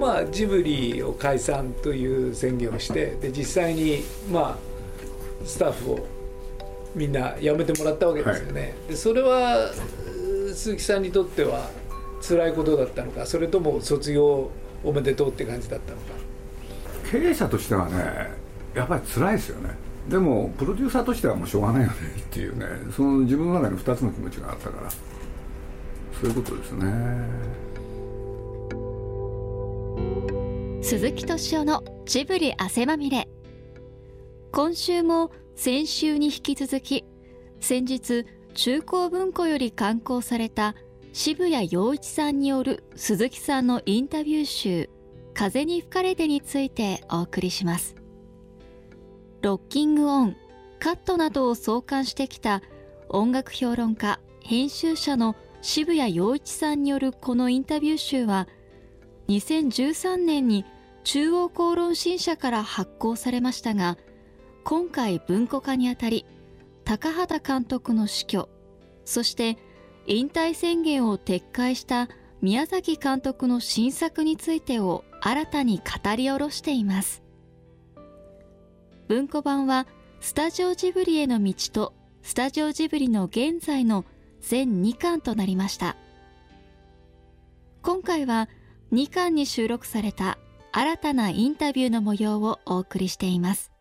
まあ、ジブリを解散という宣言をしてで実際に、まあ、スタッフをみんな辞めてもらったわけですよね、はい、でそれは鈴木さんにとっては辛いことだったのかそれとも卒業おめでとうって感じだったのか。経営者としてはねやっぱり辛いですよね。でもプロデューサーとしてはもうしょうがないよねっていうね。その自分の中に2つの気持ちがあったから。そういうことですね鈴木敏夫のジブリ汗まみれ。今週も先週に引き続き先日中高文庫より刊行された渋谷陽一さんによる鈴木さんのインタビュー集「風に吹かれて」についてお送りします。ロッキングオンカットなどを創刊してきた音楽評論家編集者の渋谷陽一さんによるこのインタビュー集は2013年に中央公論新社から発行されましたが今回文庫化にあたり高畑監督の死去そして引退宣言を撤回した宮崎監督の新作についてを新たに語り下ろしています。文庫版はスタジオジブリへの道とスタジオジブリの現在の全2巻となりました。今回は2巻に収録された新たなインタビューの模様をお送りしています。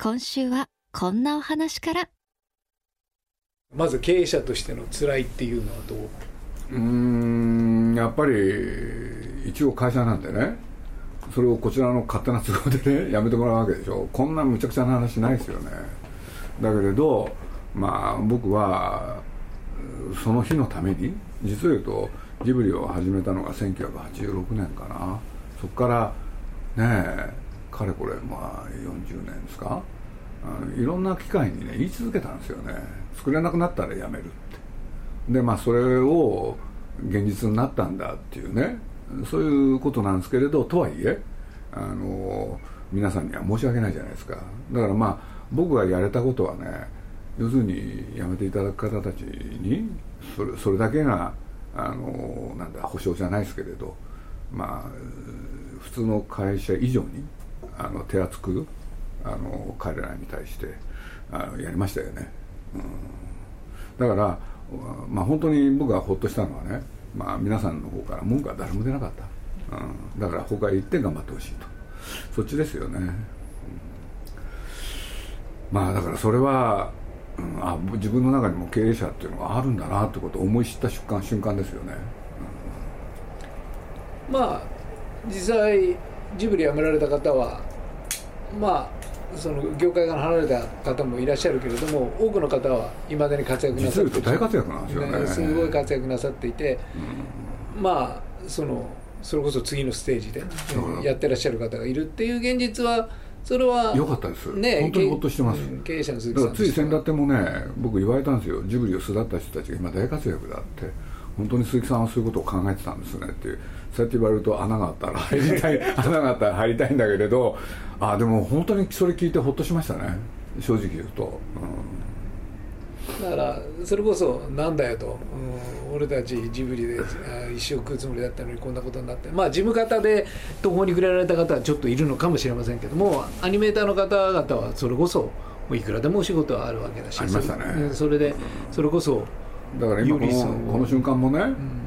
今週はこんなお話から。まず経営者としての辛いっていうのはどう？うんやっぱり一応会社なんでね。それをこちらの勝手な都合でね やめてもらうわけでしょ。こんなむちゃくちゃな話ないですよね。だけれどまあ僕はその日のために実を言うとジブリを始めたのが1986年かなそこからねかれこれまあ40年ですか？あのいろんな機会にね言い続けたんですよね。作れなくなったらやめるって。でまあそれを現実になったんだっていうねそういうことなんですけれどとはいえあの皆さんには申し訳ないじゃないですか。だからまあ僕がやれたことはね要するに辞めていただく方たちにそれそれだけがあのなんだ保証じゃないですけれどまあ普通の会社以上にあの手厚くあの彼らに対してあのやりましたよね、うん、だからまあ本当に僕がほっとしたのはね、まあ、皆さんの方から文句は誰も出なかった、うん、だから他へ行って頑張ってほしいと。そっちですよね、うん、まあだからそれは、うん、あ自分の中にも経営者っていうのがあるんだなってことを思い知った瞬間瞬間ですよね、まあ実際ジブリ辞められた方はまあその業界から離れた方もいらっしゃるけれども多くの方はいまだに活躍なさって大活躍なんですよね。すごい活躍なさっていて、うん、まあそのそれこそ次のステージでやってらっしゃる方がいるっていう現実はそれは良かったです、ね、本当にほっとしてます、経営者の鈴木さんつい先だってもね僕言われたんですよ。ジブリを巣立った人たちが今大活躍だって。本当に鈴木さんはそういうことを考えてたんですねっていうそうやって言われると穴があったら入りたい 穴があったら入りたいんだけれどあでも本当にそれ聞いてほっとしましたね。正直言うと、うん、だからそれこそなんだよと、うん、俺たちジブリで一生食うつもりだったのにこんなことになって。まあ事務方で途方に暮れられた方はちょっといるのかもしれませんけどもアニメーターの方々はそれこそもういくらでもお仕事はあるわけだし。ありましたね。それでそれこそだから今このこの瞬間もね、うん、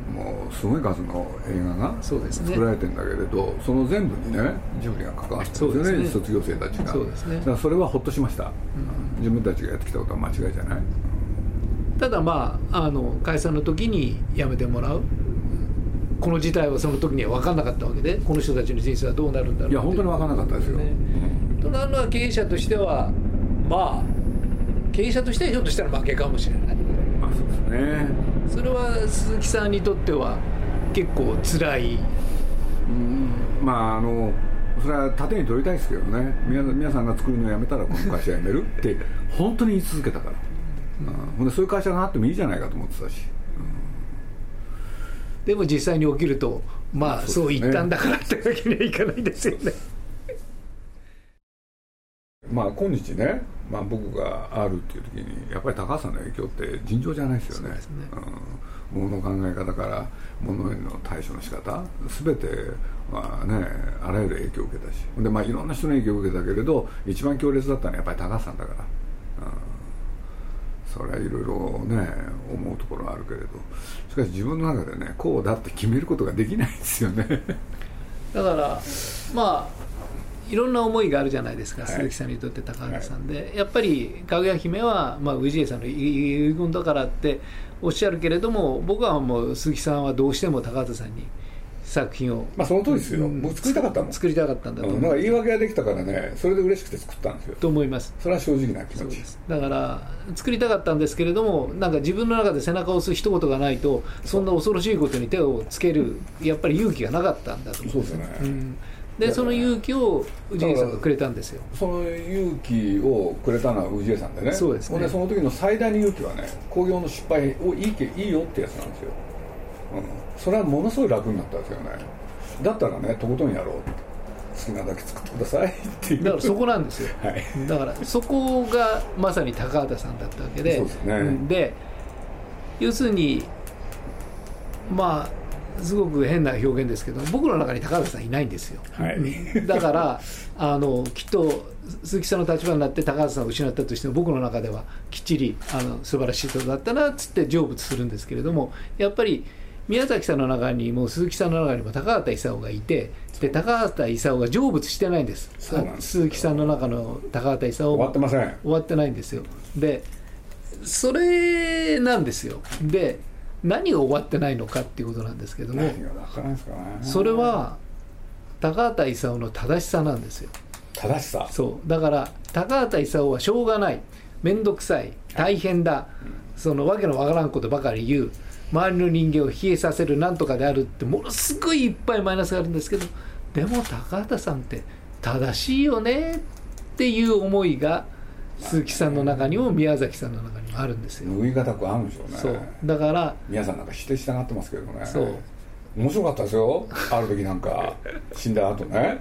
すごい数の映画が作られてるんだけれどその全部にねジブリが関わってるんですよね、ね、卒業生たちが。そうですね。だからそれはほっとしました、うん、自分たちがやってきたことは間違いじゃない、ただまああの解散の時に辞めてもらう。この事態はその時には分からなかったわけでこの人たちの人生はどうなるんだろういや本当に分からなかったですよ、ね、となるのは経営者としてはまあ経営者としてはひょっとしたら負けかもしれないそうですね。それは鈴木さんにとっては結構辛い。うん。まああのそれは盾に取りたいですけどね。皆皆さんが作るのをやめたらこの会社辞めるって 本当に言い続けたから、うん、そういう会社があってもいいじゃないかと思ってたし、うん、でも実際に起きるとまあそう言ったんだからってわけにはいかないですよねまあ今日ね、まあ、僕があるっていう時にやっぱり高橋さんの影響って尋常じゃないですよね。すね。うん、ものの考え方からものへの対処の仕方全てまあねあらゆる影響を受けたし。で、まあ、いろんな人の影響を受けたけれど一番強烈だったのはやっぱり高橋さんだから、うん、それはいろいろね思うところはあるけれど。しかし自分の中でねこうだって決めることができないんですよね。だからまあいろんな思いがあるじゃないですか、はい。鈴木さんにとって高畑さんで、やっぱりかぐや姫は、まあ、氏家さんの遺言だからっておっしゃるけれども僕はもう鈴木さんはどうしても高畑さんに作品を、まあその通りですよ、うん僕作りたかったもん。作りたかったんだと思う、うん。だから言い訳ができたからねそれで嬉しくて作ったんですよ。と思います。それは正直な気持ち。です。だから作りたかったんですけれどもなんか自分の中で背中を押す一言がないとそんな恐ろしいことに手をつけるやっぱり勇気がなかったんだと思そうですね、うん、でその勇気を氏家さんがくれたんですよ。その勇気をくれたのは氏家さんでね。そうですね。その時の最大の勇気はね興行の失敗をいいけいいよってやつなんですよ、うん、それはものすごい楽になったんですよね。だったらねとことんやろう好きなだけ作ってくださいっていう。だからそこなんですよ。はい。だからそこがまさに高畑さんだったわけで。そうですね。んで要するにまあすごく変な表現ですけど僕の中に高畑さんいないんですよ、はい。うんだからあのきっと鈴木さんの立場になって高畑さんを失ったとしても僕の中ではきっちりあの素晴らしい人だったなっつって成仏するんですけれどもやっぱり宮崎さんの中にも鈴木さんの中にも高畑勲がいてで高畑勲が成仏してないんです。鈴木さんの中の高畑勲終わってません。終わってないんですよ。でそれなんですよ。で何が終わってないのかっていうことなんですけどもね。それは高畑勲の正しさなんですよ。正しさ？そう。だから高畑勲はしょうがない。面倒くさい。大変だ、そのわけのわからんことばかり言う。周りの人間を冷えさせる。なんとかであるってものすごいいっぱいマイナスがあるんですけどでも高畑さんって正しいよねっていう思いが鈴木さんの中にも宮崎さんの中にもあるんですよ、拭いがたくあるんでしょうね。そう。だから皆さんなんか否定したがってますけどね。そう。面白かったですよ。ある時なんか死んだ後ね。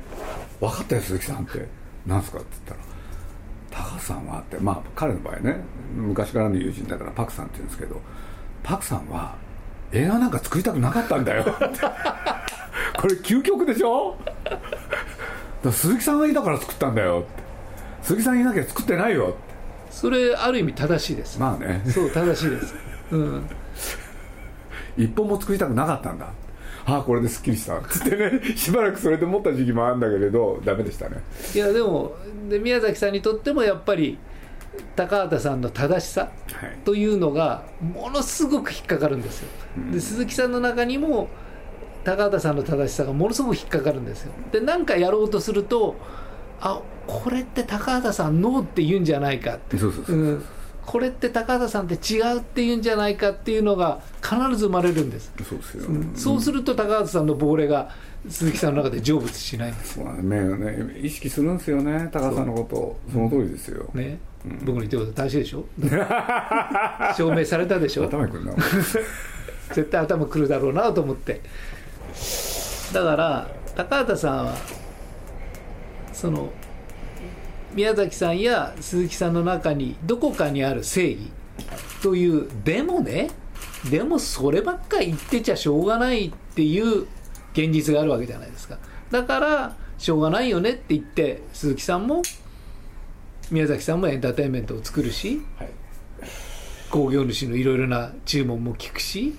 分かったよ鈴木さんって。なんすかって言ったら高橋さんはってまあ彼の場合ね昔からの友人だからパクさんって言うんですけどパクさんは映画なんか作りたくなかったんだよ。っ てこれ究極でしょ？鈴木さんがいたから作ったんだよって鈴木さんいなきゃ作ってないよ。それある意味正しいです、まあね。そう正しいです、うん、一本も作りたくなかったんだ。ああこれですっきりした。つってねしばらくそれで持った時期もあるんだけれどダメでしたね。いやでもで宮崎さんにとってもやっぱり高畑さんの正しさはい。というのがものすごく引っかかるんですよ、で鈴木さんの中にも高畑さんの正しさがものすごく引っかかるんですよ。で何かやろうとするとあこれって高畑さんノーって言うんじゃないかって、これって高畑さんって違うって言うんじゃないかっていうのが必ず生まれるんです、そうですよ、そうすると高畑さんの亡霊が鈴木さんの中で成仏しないんです。そうなんです目をね意識するんですよね高橋さんのこと。その通りですよ、ね、僕の言ってること正しいでしょ？証明されたでしょ？頭にくるな絶対頭くるだろうなと思って。だから高畑さんはその宮崎さんや鈴木さんの中にどこかにある正義というでもねでもそればっかり言ってちゃしょうがないっていう現実があるわけじゃないですか。だからしょうがないよねって言って鈴木さんも宮崎さんもエンターテインメントを作るしはい。興行主のいろいろな注文も聞くし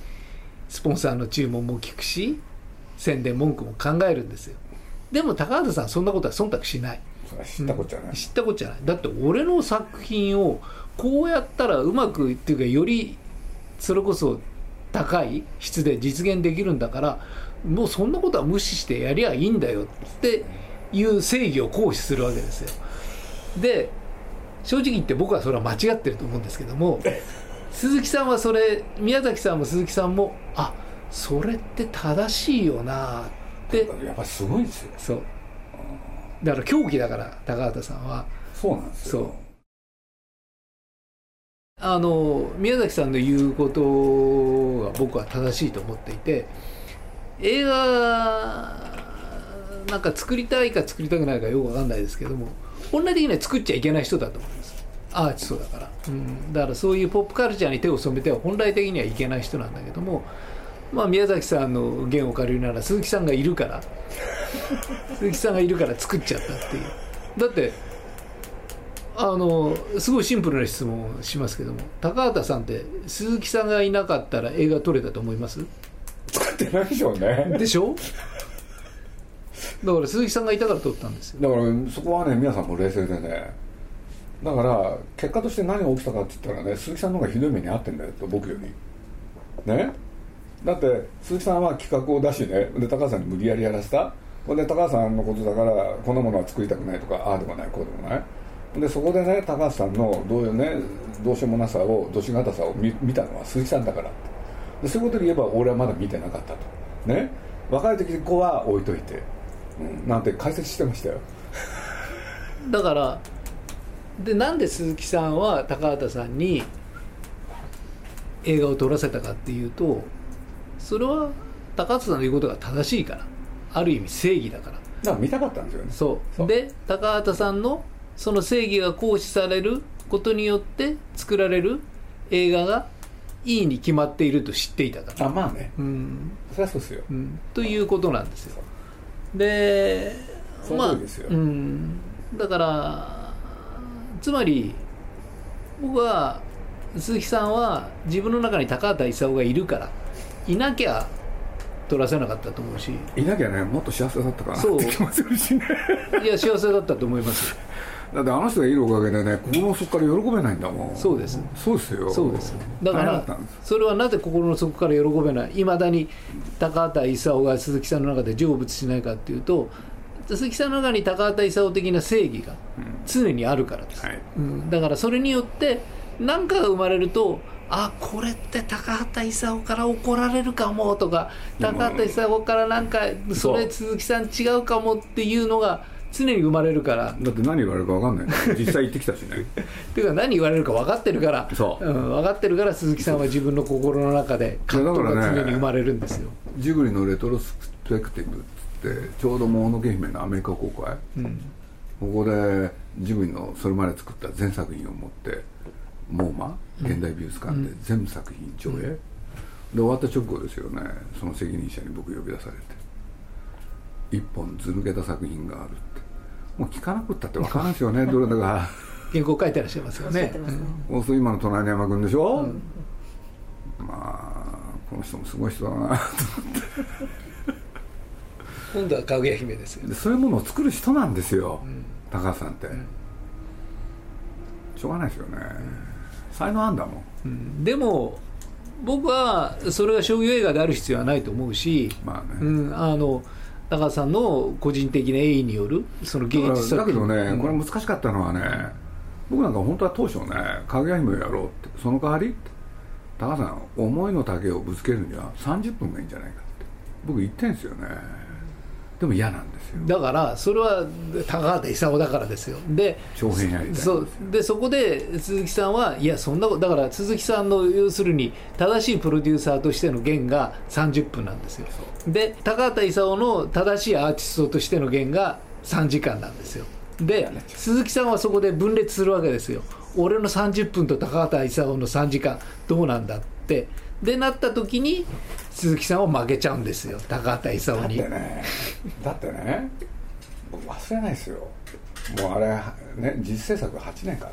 スポンサーの注文も聞くし宣伝文句も考えるんですよでも高畑さんそんなことは忖度しない。知ったこっちゃない、知ったことじゃない。だって俺の作品をこうやったらうまくっていうかよりそれこそ高い質で実現できるんだからもうそんなことは無視してやりゃいいんだよっていう正義を行使するわけですよ。で正直言って僕はそれは間違ってると思うんですけども 鈴木さんはそれ宮崎さんも鈴木さんもあそれって正しいよなって。やっぱりすごいですよ。そう。だから狂気だから高畑さんは。そうなんですよ。そう。あの宮崎さんの言うことが僕は正しいと思っていて映画なんか作りたいか作りたくないかよくわかんないですけども本来的には作っちゃいけない人だと思います。アーティストだから、うん、だからそういうポップカルチャーに手を染めては本来的にはいけない人なんだけどもまあ宮崎さんの弦を借りるなら鈴木さんがいるから。鈴木さんがいるから作っちゃったっていう。だってあのすごいシンプルな質問をしますけども高畑さんって鈴木さんがいなかったら映画撮れたと思います？作ってないでしょうね。でしょ？だから鈴木さんがいたから撮ったんですよ。だからそこはね皆さんも冷静でね。だから結果として何が起きたかって言ったらね鈴木さんの方がひどい目に遭ってんだよと僕より。ね？だって鈴木さんは企画を出しねで高橋さんに無理やりやらせた。ほんで高橋さんのことだからこんなものは作りたくないとかああでもないこうでもない。でそこでね高橋さんのどういうねどうしようもなさをどしがたさを見見たのは鈴木さんだからでそういうことで言えば俺はまだ見てなかったと。ね。若い時子は置いといて、うん、なんて解説してましたよ。だからでなんで鈴木さんは高畑さんに映画を撮らせたかっていうとそれは高畑さんの言うことが正しいから。ある意味正義だから。だから見たかったんですよね。そう。で高畑さんのその正義が行使されることによって作られる映画がいいに決まっていると知っていたから、あまあね。うん。そりゃそうですよ。うん、ということなんですよ。でその通りですよ。うん、だからつまり僕は鈴木さんは自分の中に高畑勲がいるからいなきゃ撮らせなかったと思うし。いなきゃねもっと幸せだったかな。そう。って気もするしね。いや幸せだったと思いますよ。だってあの人がいるおかげでね心の底から喜べないんだもん。そうです。そうですよ。そうです。だからそれはなぜ心の底から喜べない？いまだに高畑勲が鈴木さんの中で成仏しないかっていうと鈴木さんの中に高畑勲的な正義が常にあるからです、はい。うん、だからそれによって何かが生まれるとあこれって高畑勲から怒られるかもとか高畑勲からなんかそれ鈴木さん違うかもっていうのが常に生まれるから。だって何言われるか分かんない。実際行ってきたしね。っ ていうか何言われるか分かってるから。そう。うん、分かってるから鈴木さんは自分の心の中で葛藤が常に生まれるんですよ、ジブリのレトロスペクティブってちょうどもののけ姫のアメリカ公開。うん。ここでジブリのそれまで作った全作品を持ってモーマ現代美術館で全部作品上映、で終わった直後ですよね。その責任者に僕呼び出されて。一本ず抜けた作品があるって。もう聞かなくったって分からんですよね どれだか原稿書いてらっしゃいますよね、そうすると今の隣の山君でしょ、まあこの人もすごい人だな今度はかぐや姫ですよでそういうものを作る人なんですよ、高橋さんって、しょうがないですよね、才能あんだもん。うん。でも僕はそれが商業映画である必要はないと思うし、まあね、うん、あの高橋さんの個人的な栄意によるその芸だ術作品。からだけどね、うん。これ難しかったのはね僕なんか本当は当初ね「かぐや姫」をやろうってその代わりって高橋さん思いの丈をぶつけるには30分がいいんじゃないかって。僕言ってんですよねでも嫌なんですよ。だからそれは高畑勲だからですよ。で長編やりたそう。でそこで鈴木さんはいやそんなことだから鈴木さんの要するに正しいプロデューサーとしての弦が30分なんですよ。で高畑勲の正しいアーティストとしての弦が3時間なんですよ。で鈴木さんはそこで分裂するわけですよ。俺の30分と高畑勲の3時間どうなんだってでなった時に鈴木さんは負けちゃうんですよ。高畑勲だっにてね。だってね。僕忘れないですよ。もうあれね実制作8年かな。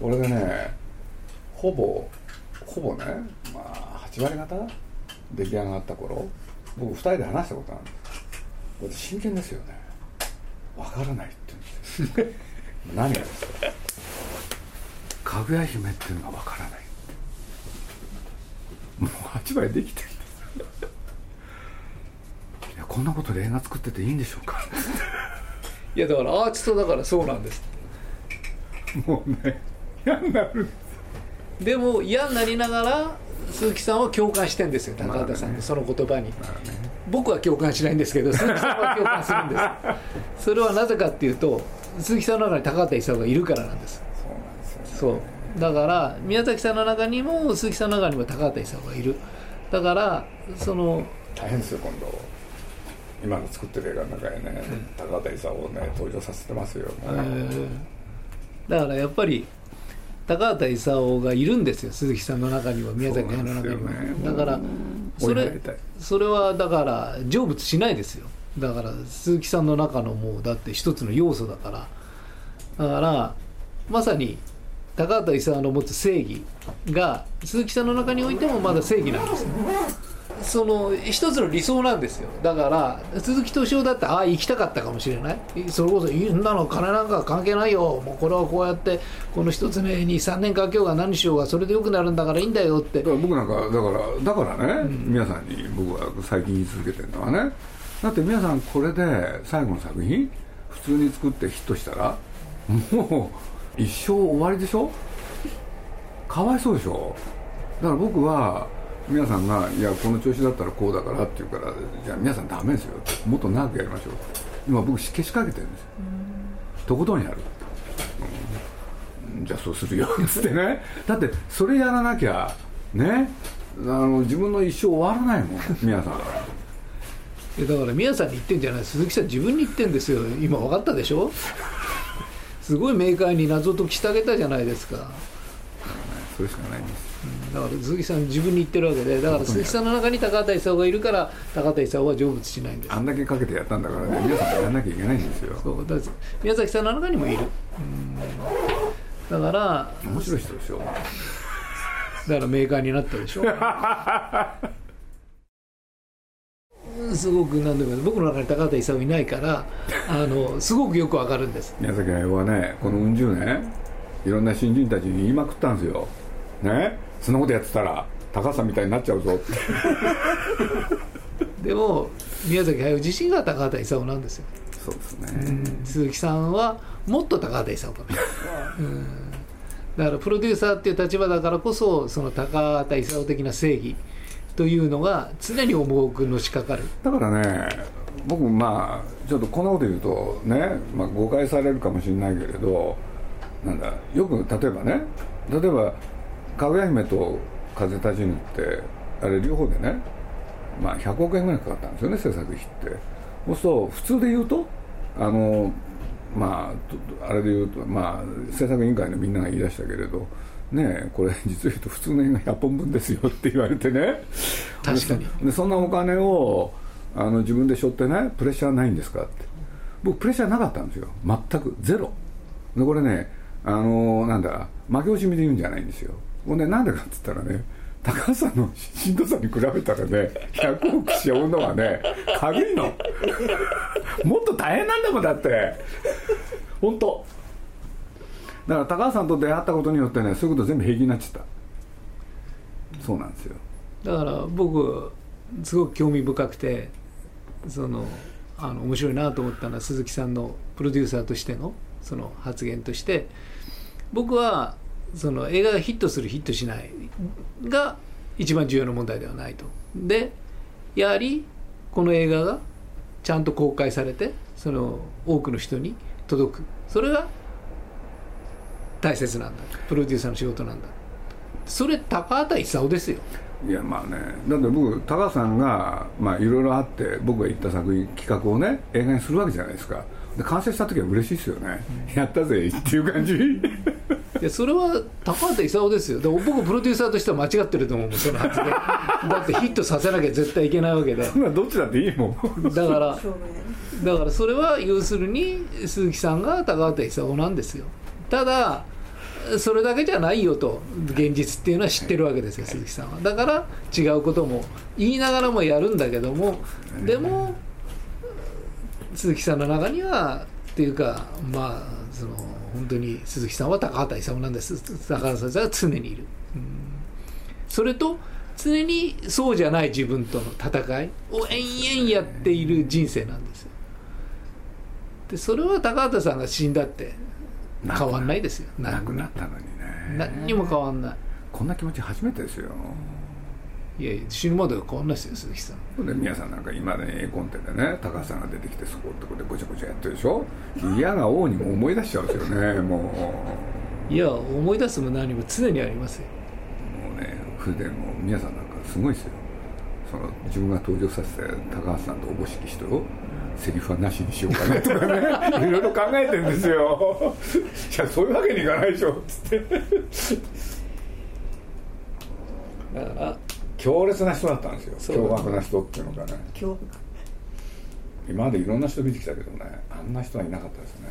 俺でねほぼほぼねまあ8割方出来上がった頃僕2人で話したことあるんです。私真剣ですよね。分からないって言うんですよ。何がですか？かぐや姫っていうのが分からないもう8割できてる。いやこんなことで映画作ってていいんでしょうか。いやだからアーティストだからそうなんです。もうね嫌になる。でも嫌になりながら鈴木さんは共感してんですよ高畑さんのその言葉に、僕は共感しないんですけど鈴木さんは共感するんです。それはなぜかっていうと鈴木さんの中に高畑勲がいるからなんです。そうなんですよそうだから宮崎さんの中にも鈴木さんの中にも高畑勲がいる。だからその大変ですよ今度。今の作ってる映画の中にね、高畑勲をね登場させてますよ、えー。だからやっぱり高畑勲がいるんですよ鈴木さんの中には宮崎駿の中には、ねだからそれそれはだから成仏しないですよ。だから鈴木さんの中のもうだって一つの要素だから。だからまさに高畑勲の持つ正義が鈴木さんの中においてもまだ正義なんですよ。その一つの理想なんですよ。だから鈴木敏夫だってああ行きたかったかもしれない。それこそいんなの金なんか関係ないよ。もうこれはこうやってこの一つ目に3年かけようが何しようがそれでよくなるんだからいいんだよって。だから僕なんかだからだからね、皆さんに僕は最近言い続けてるのはね。だって皆さんこれで最後の作品普通に作ってヒットしたらもう一生終わりでしょ？かわいそうでしょ？だから僕は皆さんが「いやこの調子だったらこうだから」って言うから「じゃあ皆さんダメですよ」もっと長くやりましょう。今僕けしかけてるんですよ。とことんやる。うん。じゃあそうするよ。っつってね。だってそれやらなきゃね。あの自分の一生終わらないもん。皆さんいやだから宮さんに言ってんじゃない。鈴木さん自分に言ってんですよ。今分かったでしょ？すごい明快に謎解きしてあげたじゃないですか。それしかないんです。だから鈴木さん自分に言ってるわけで。だから鈴木さんの中に高畑勲がいるから高畑勲は成仏しないんです。あんだけかけてやったんだからね皆さんやらなきゃいけないんですよ。そうだ宮崎さんの中にもいる。だから面白い人でしょ。だから明快になったでしょ すごくなんでも僕の中に高畑勲いないからあのすごくよくわかるんです。宮崎駿はねこのうん十年いろんな新人たちに言いまくったんですよ。ね？そんなことやってたら高橋さんみたいになっちゃうぞって。でも宮崎駿自身が高畑勲なんですよ。そうですね、鈴木さんはもっと高畑勲かもしれない、うん、だからプロデューサーっていう立場だからこそその高畑勲的な正義というのが常に重くのしかかる。だからね僕まあちょっとこんなこと言うとね、まあ、誤解されるかもしれないけれどなんだよく例えばね例えば「かぐや姫と風立ちぬ」ってあれ両方でね、まあ、100億円ぐらいかかったんですよね制作費って。そうすると普通で言うとあのまああれで言うとまあ制作委員会のみんなが言い出したけれどねえこれ実を言うと普通の映画100本分ですよって言われてね。確かに。でそんなお金をあの自分で背負ってねプレッシャーないんですかって。僕プレッシャーなかったんですよ。全く。ゼロ。でこれねあのなんだ負け惜しみで言うんじゃないんですよ。ほんでなんでかっつったらね高橋さんのしんどさに比べたらね100億背負うのはね軽いの。もっと大変なんだもんだって。本当だから高橋さんと出会ったことによってねそういうこと全部平気になっちゃった。そうなんですよ。だから僕すごく興味深くてそのあの面白いなと思ったのは鈴木さんのプロデューサーとしてのその発言として僕はその映画がヒットするヒットしないが一番重要な問題ではないと。でやはりこの映画がちゃんと公開されてその多くの人に届く。それが大切なんだ。プロデューサーの仕事なんだ。それ高畑勲ですよ。いやまあね。だって僕高橋さんがまあいろいろあって僕が言った作品企画をね映画にするわけじゃないですか。で完成した時は嬉しいですよね、やったぜっていう感じ。いやそれは高畑勲ですよ。でも僕プロデューサーとしては間違ってると思うもんその発言。だってヒットさせなきゃ絶対いけないわけで。そんなどっちだっていいもん。だから だからそれは要するに鈴木さんが高畑勲なんですよ。ただそれだけじゃないよと現実っていうのは知ってるわけですよ鈴木さんは。だから違うことも言いながらもやるんだけどもでも鈴木さんの中にはっていうかまあその本当に鈴木さんは高畑勲なんです。高畑さんは常にいる、うん。それと常にそうじゃない自分との戦いを延々やっている人生なんですよ。でそれは高畑さんが死んだって変わんないですよ。なくなったのにね。何にも変わんない。こんな気持ち初めてですよ。いやいや死ぬまでは変わんないですよ鈴木さん。で皆さんなんか今ね絵コンテでね高橋さんが出てきてそこってこでごちゃごちゃやってるでしょ。嫌が王にも思い出しちゃうんですよね もいや思い出すも何も常にありますよ。うもうね筆も皆さんなんかすごいですよその自分が登場させて高橋さんとおぼしき人をセリフはなしにしようかねとかね。いろいろ考えてるんですよ。いやそういうわけにいかないでしょ。っつって。だから強烈な人だったんですよ。凶悪な人っていうのがね。今までいろんな人見てきたけどねあんな人はいなかったですね。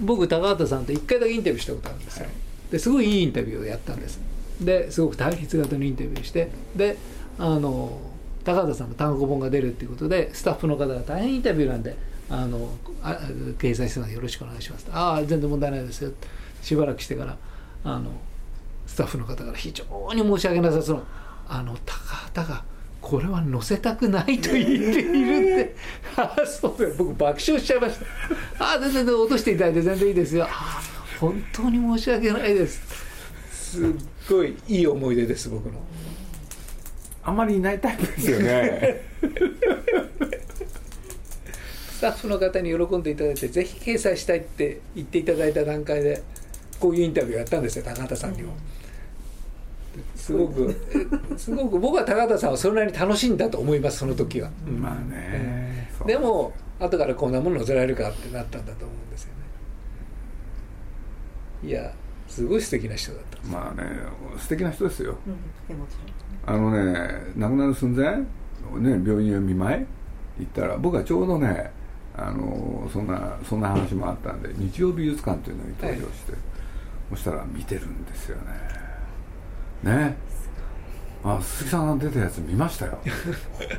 僕高畑さんと1回だけインタビューしたことあるんですよ、ですごいいいインタビューをやったんです。ですごく対立型のインタビューしてであの高畑さんの単行本が出るっていうことでスタッフの方が大変インタビューなんであのあ掲載してます。よろしくお願いします。ああ全然問題ないですよ。しばらくしてからあのスタッフの方から非常に申し訳なさそうなあの高畑がこれは載せたくないと言っているって。ああそうだよ。僕爆笑しちゃいました。ああ全然落としていただいて全然いいですよ。ああ本当に申し訳ないです。すっごいいい思い出です僕のあんまりいないタイプですよね。スタッフの方に喜んでいただいてぜひ掲載したいって言っていただいた段階でこういうインタビューをやったんですよ高畑さんにも。すごく。すごく僕は高畑さんはそれなりに楽しいんだと思いますその時は、まあね、そう。でも後からこんなもの載せられるかってなったんだと思うんですよね。いやすごい素敵な人だったまあね素敵な人ですよ。うんでもちあのね亡くなる寸前、ね、病院へ見舞い行ったら僕はちょうどねあのそんなそんな話もあったんで日曜美術館というのに登場して、そしたら見てるんですよね。ね。あ鈴木さんが出たやつ見ましたよ。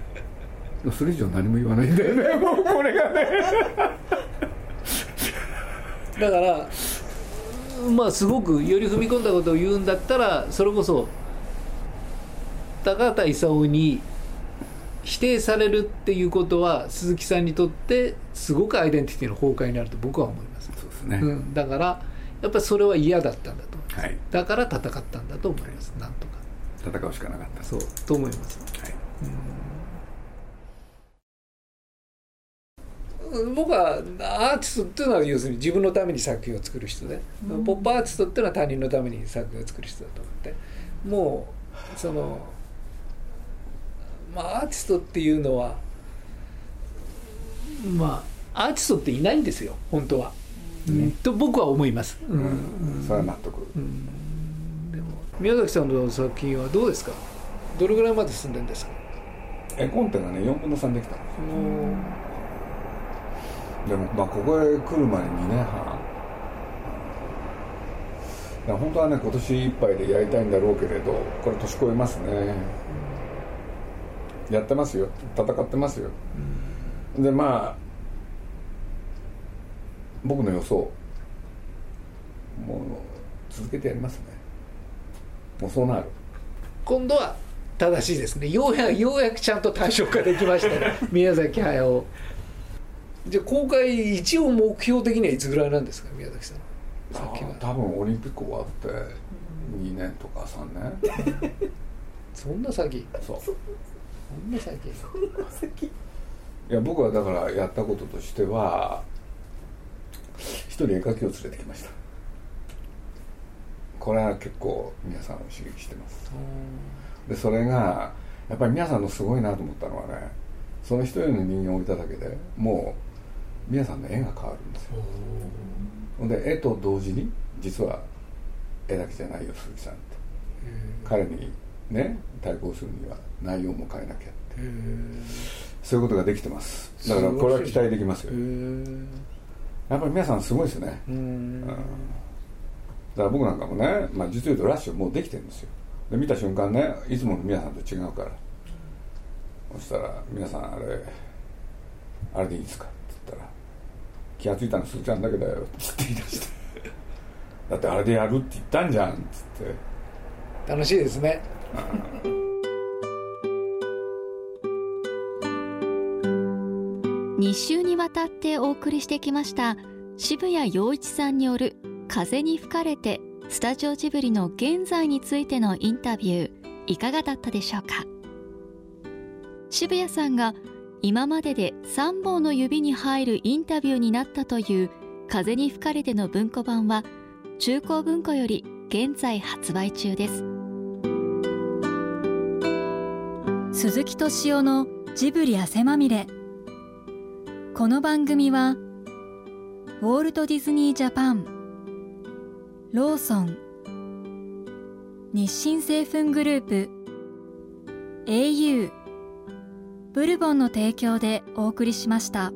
それ以上何も言わないんだよね。もうこれがね。だからまあすごくより踏み込んだことを言うんだったらそれこそ高畑勲に否定されるっていうことは鈴木さんにとってすごくアイデンティティの崩壊になると僕は思います、そうですね、うん、だからやっぱりそれは嫌だったんだと思います。はい。だから戦ったんだと思います。なんとか。戦うしかなかった。そうと思います。はい。僕はアーティストっていうのは要するに自分のために作品を作る人で、ポップアーティストっていうのは他人のために作品を作る人だと思ってもうそのまあアーティストっていうのはまあアーティストっていないんですよ本当は、うんと僕は思います、うん。うん。それは納得、でも宮崎さんの作品はどうですか？どれぐらいまで進んでるんですか？絵コンテがね4分の3できた。んですでもまあここへ来るまで2年半。本当はね今年いっぱいでやりたいんだろうけれどこれ年越えますねやってますよ。戦ってますよ。でまあ僕の予想。もう続けてやりますね。もうそうなる。今度は正しいですね。ようやくようやくちゃんと対象化できましたね。宮崎駿。じゃあ公開一応目標的にはいつぐらいなんですか？宮崎さん。作品は。多分オリンピック終わって2年とか3年。そんな先。そうそんな先いや僕はだからやったこととしては一人絵描きを連れてきました。これは結構皆さんを刺激してます。でそれがやっぱり皆さんのすごいなと思ったのはねその一人の人間を置いただけでもう皆さんの絵が変わるんですよ。ほんで絵と同時に実は絵だけじゃないよ鈴木さんって。彼にね対抗するには内容も変えなきゃって。そういうことができてます。だからこれは期待できますよ。やっぱり皆さんすごいですね、うん。だから僕なんかもね、まあ、実を言うとラッシュもうできてるんですよ。で見た瞬間ねいつもの皆さんと違うから。そしたら「皆さんあれあれでいいですか?」って言ったら「気が付いたのすずちゃんだけだよ」って言い出して「だってあれでやるって言ったんじゃん」っつって。楽しいですね 2週にわたってお送りしてきました渋谷陽一さんによる「風に吹かれて」スタジオジブリの現在についてのインタビューいかがだったでしょうか？渋谷さんが今までで3本の指に入るインタビューになったという「風に吹かれて」の文庫版は中高文庫より現在発売中です。鈴木敏夫のジブリ汗まみれこの番組はウォールト・ディズニー・ジャパンローソン日清製粉グループ au ブルボンの提供でお送りしました。